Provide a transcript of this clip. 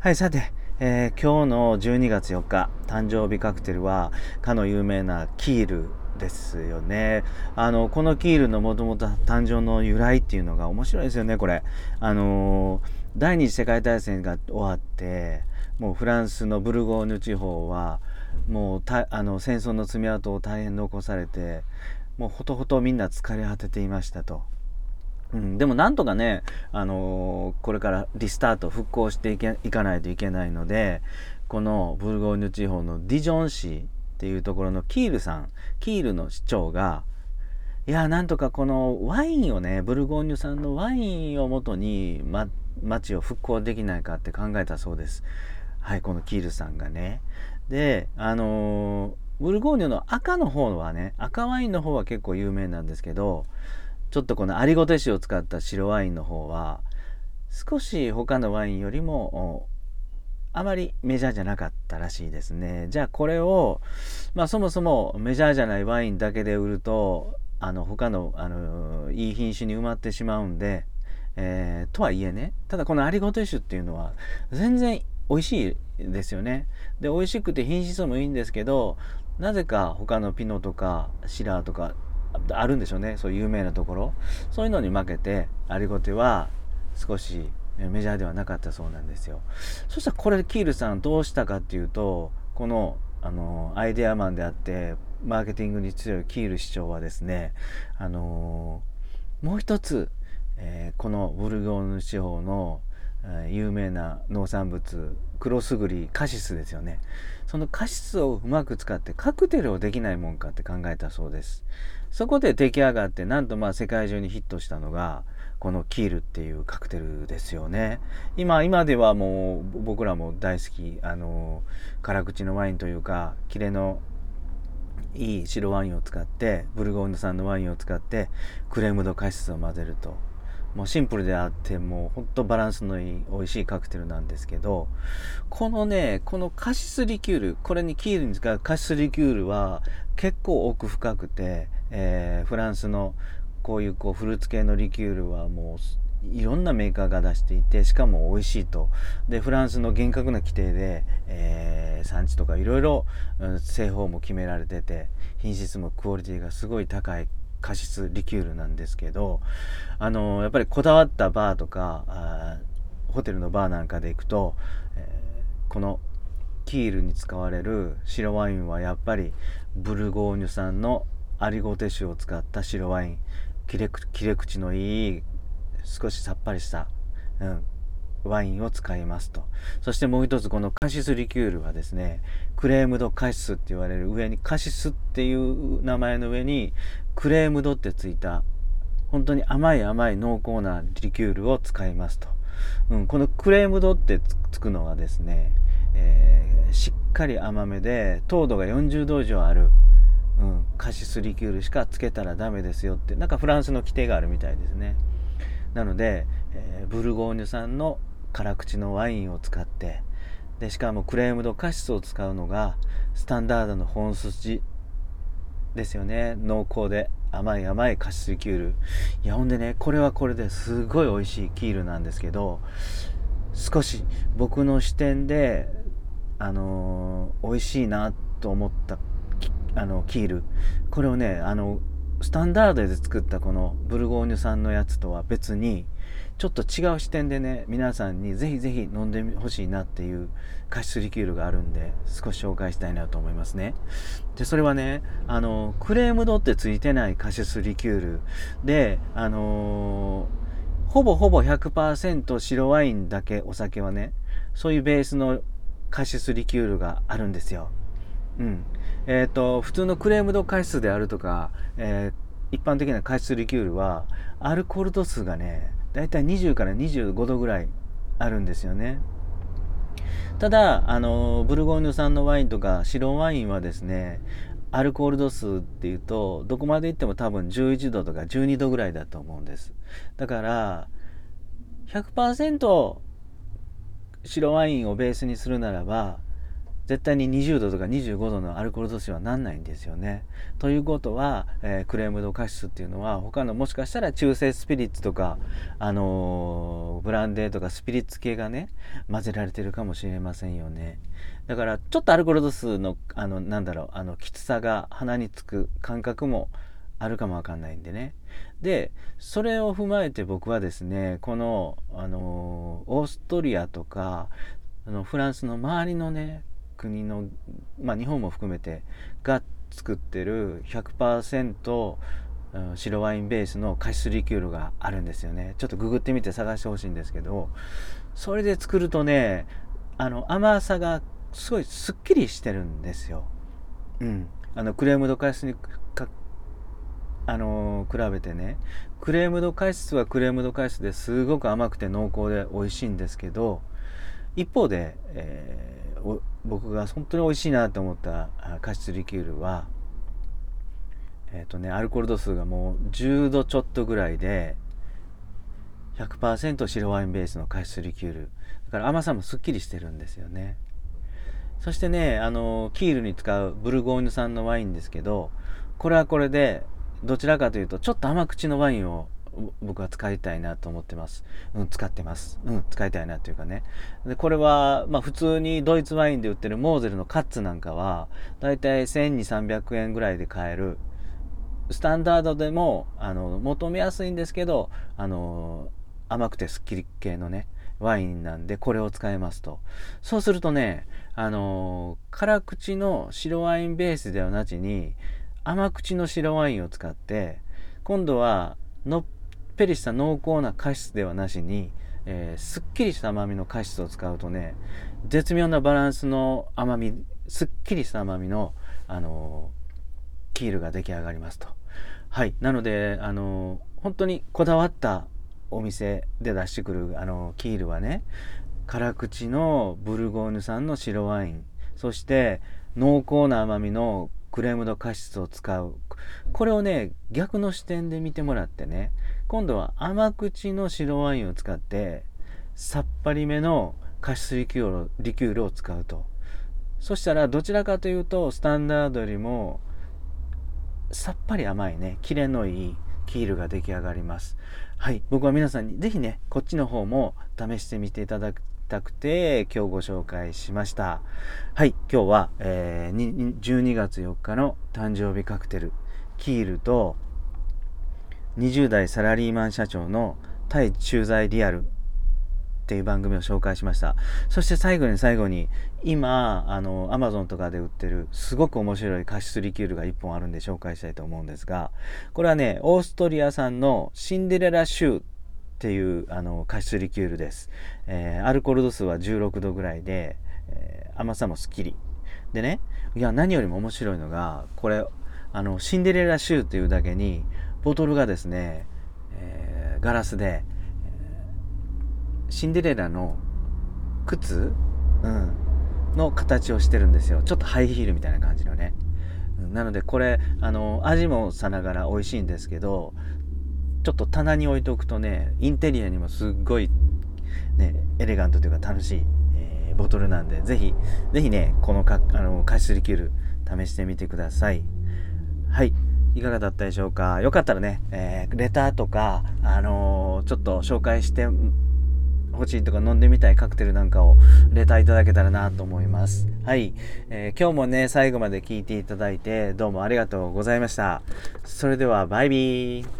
はい、さて、えー今日の12月4日、誕生日カクテルは、かの有名なキールですよね。あの、このキールのもともと誕生の由来っていうのが面白いですよね、これ。あのー第二次世界大戦が終わって、もうフランスのブルゴーニュ地方は、もうたあの戦争の爪痕を大変残されて、もうほとほとみんな疲れ果てていましたと。うん、でもなんとかね、あのーこれからリスタート復興していけいかないといけないのでこのブルゴーニュ地方のディジョン市っていうところのキールさんキールの市長がいやなんとかこのワインをねブルゴーニュ産のワインをもとに、ま、町を復興できないかって考えたそうです。はいこのキールさんがね。であのーブルゴーニュの赤の方はね赤ワインの方は結構有名なんですけどちょっとこのアリゴテ酒を使った白ワインの方は少し他のワインよりもあまりメジャーじゃなかったらしいですね。じゃあこれを、まあ、そもそもメジャーじゃないワインだけで売るとあの他のあのいい品種に埋まってしまうんで、えーとはいえねただこのアリゴテ酒っていうのは全然美味しいですよね。で美味しくて品質もいいんですけどなぜか他のピノとかシラーとかあるんでしょうね。そういう有名なところ。そういうのに負けてアリゴテは少しメジャーではなかったそうなんですよ。そしたらこれキールさんどうしたかっていうとこのあのアイデアマンであってマーケティングに強いキール市長はですねあのもう一つ、えーこのブルゴーニュ地方の、有名な農産物クロスグリカシスですよね。そのカシスをうまく使ってカクテルをできないもんかって考えたそうです。そこで出来上がってなんとまあ世界中にヒットしたのがこのキールっていうカクテルですよね。今今ではもう僕らも大好きあの辛口のワインというかキレのいい白ワインを使ってブルゴーニュ産のワインを使ってクレームドカシスを混ぜると。もうシンプルであってもうほんとバランスのいい美味しいカクテルなんですけどこのねこのカシスリキュールこれにキールに使うカシスリキュールは結構奥深くて、えーフランスのこういうこうフルーツ系のリキュールはもういろんなメーカーが出していてしかも美味しいと。でフランスの厳格な規定で、えー産地とかいろいろ製法も決められてて品質もクオリティがすごい高い。カシスリキュールなんですけどあのやっぱりこだわったバーとかホテルのバーなんかで行くと、えーこのキールに使われる白ワインはやっぱりブルゴーニュ産のアリゴテ酒を使った白ワイン切れ口のいい少しさっぱりした、うん、ワインを使いますと。そしてもう一つこのカシスリキュールはですねクレームドカシスって言われる上にカシスっていう名前の上にクレームドってついた本当に甘い甘い濃厚なリキュールを使いますと、うん、このクレームドってつくのはですね、えーしっかり甘めで糖度が40度以上ある、うん、カシスリキュールしかつけたらダメですよってなんかフランスの規定があるみたいですね。なので、えーブルゴーニュ産の辛口のワインを使ってでしかもクレームドカシスを使うのがスタンダードの本筋ですよね。濃厚で甘い甘いカシスキュール。いやほんでねこれはこれですごい美味しいキールなんですけど少し僕の視点であのー美味しいなと思ったあのキール。これをねあのスタンダードで作ったこのブルゴーニュ産のやつとは別にちょっと違う視点でね皆さんにぜひぜひ飲んでほしいなっていうカシスリキュールがあるんで少し紹介したいなと思いますね。でそれはねあのクレームドってついてないカシスリキュールであのーほぼほぼ100%白ワインだけお酒はねそういうベースのカシスリキュールがあるんですよ。うん。えっ、と普通のクレームドカシスであるとか、えー一般的なカシスリキュールはアルコール度数がねだいたい20から25度ぐらいあるんですよね。ただあのブルゴーニュ産のワインとか白ワインはですねアルコール度数っていうとどこまでいっても多分11度とか12度ぐらいだと思うんです。だから100%白ワインをベースにするならば絶対に20度とか25度のアルコール度数はなんないんですよね。ということは、えー、クレームドカシスっていうのは他のもしかしたら中性スピリッツとか、あのー、ブランデーとかスピリッツ系がね混ぜられてるかもしれませんよね。だからちょっとアルコール度数のあのなんだろうあのきつさが鼻につく感覚もあるかもわかんないんでね。でそれを踏まえて僕はですねこの、あのー、オーストリアとかあのフランスの周りのね国の、まあ、日本も含めてが作ってる100%白ワインベースのカシスリキュールがあるんですよね。ちょっとググってみて探してほしいんですけどそれで作るとねあの甘さがすごいすっきりしてるんですよ。うん、あのクレームドカシスにあのー、比べてね。クレームドカシスはクレームドカシスですごく甘くて濃厚で美味しいんですけど一方で、えー、僕が本当に美味しいなと思ったカシスリキュールはえっ、ー、とねアルコール度数がもう10度ちょっとぐらいで100%白ワインベースのカシスリキュール。だから甘さもすっきりしてるんですよね。そしてねあのキールに使うブルゴーニュ産のワインですけどこれはこれでどちらかというとちょっと甘口のワインを僕は使いたいなと思ってます。うん、使ってます。うん、使いたいなというかね。で、これは、まあ普通にドイツワインで売ってるモーゼルのカッツなんかは、だいたい1200、300円ぐらいで買える。スタンダードでも、あの、求めやすいんですけど、あの、甘くてスッキリ系のね、ワインなんで、これを使えますと。そうするとね、あの、辛口の白ワインベースではなしに、甘口の白ワインを使って、今度はのっぺりした濃厚なカシスではなしに、えー、すっきりした甘みのカシスを使うとね絶妙なバランスの甘みすっきりした甘みの、あのー、キールが出来上がりますと。はいなので、あのー、本当にこだわったお店で出してくる、あのキールはね辛口のブルゴーニュ産の白ワインそして濃厚な甘みのクレームドカシスを使う。これをね逆の視点で見てもらってね。今度は甘口の白ワインを使ってさっぱりめのカシスリキュールリキュールを使うと。そしたらどちらかというとスタンダードよりもさっぱり甘いね。キレのいいキールが出来上がります。はい。僕は皆さんに是非ねこっちの方も試してみていただたくて今日ご紹介しました。はい今日は、えー、12月4日の誕生日カクテルキールと20代サラリーマン社長の対駐在リアルっていう番組を紹介しました。そして最後に最後に今あのアマゾンとかで売ってるすごく面白いカシスリキュールが1本あるんで紹介したいと思うんですがこれはねオーストリア産のシンデレラシューっていうあのカシスリキュールです、えー、アルコール度数は16度ぐらいで、えー、甘さもすっきりでねいや何よりも面白いのがこれあのシンデレラシューっていうだけにボトルがですね、えー、ガラスで、シンデレラの靴、うん、の形をしてるんですよ。ちょっとハイヒールみたいな感じのね、なのでこれあの味もさながら美味しいんですけどちょっと棚に置いておくとねインテリアにもすっごいねエレガントというか楽しい、えー、ボトルなんでぜひぜひねこのかあの加湿リキュール試してみてくださいはいいかがだったでしょうか？よかったらね、えー、レターとか、あのー、ちょっと紹介してほしいとか飲んでみたいカクテルなんかをレターいただけたらなと思います。はい、えー、今日もね、最後まで聞いていただいてどうもありがとうございました。それではバイビー。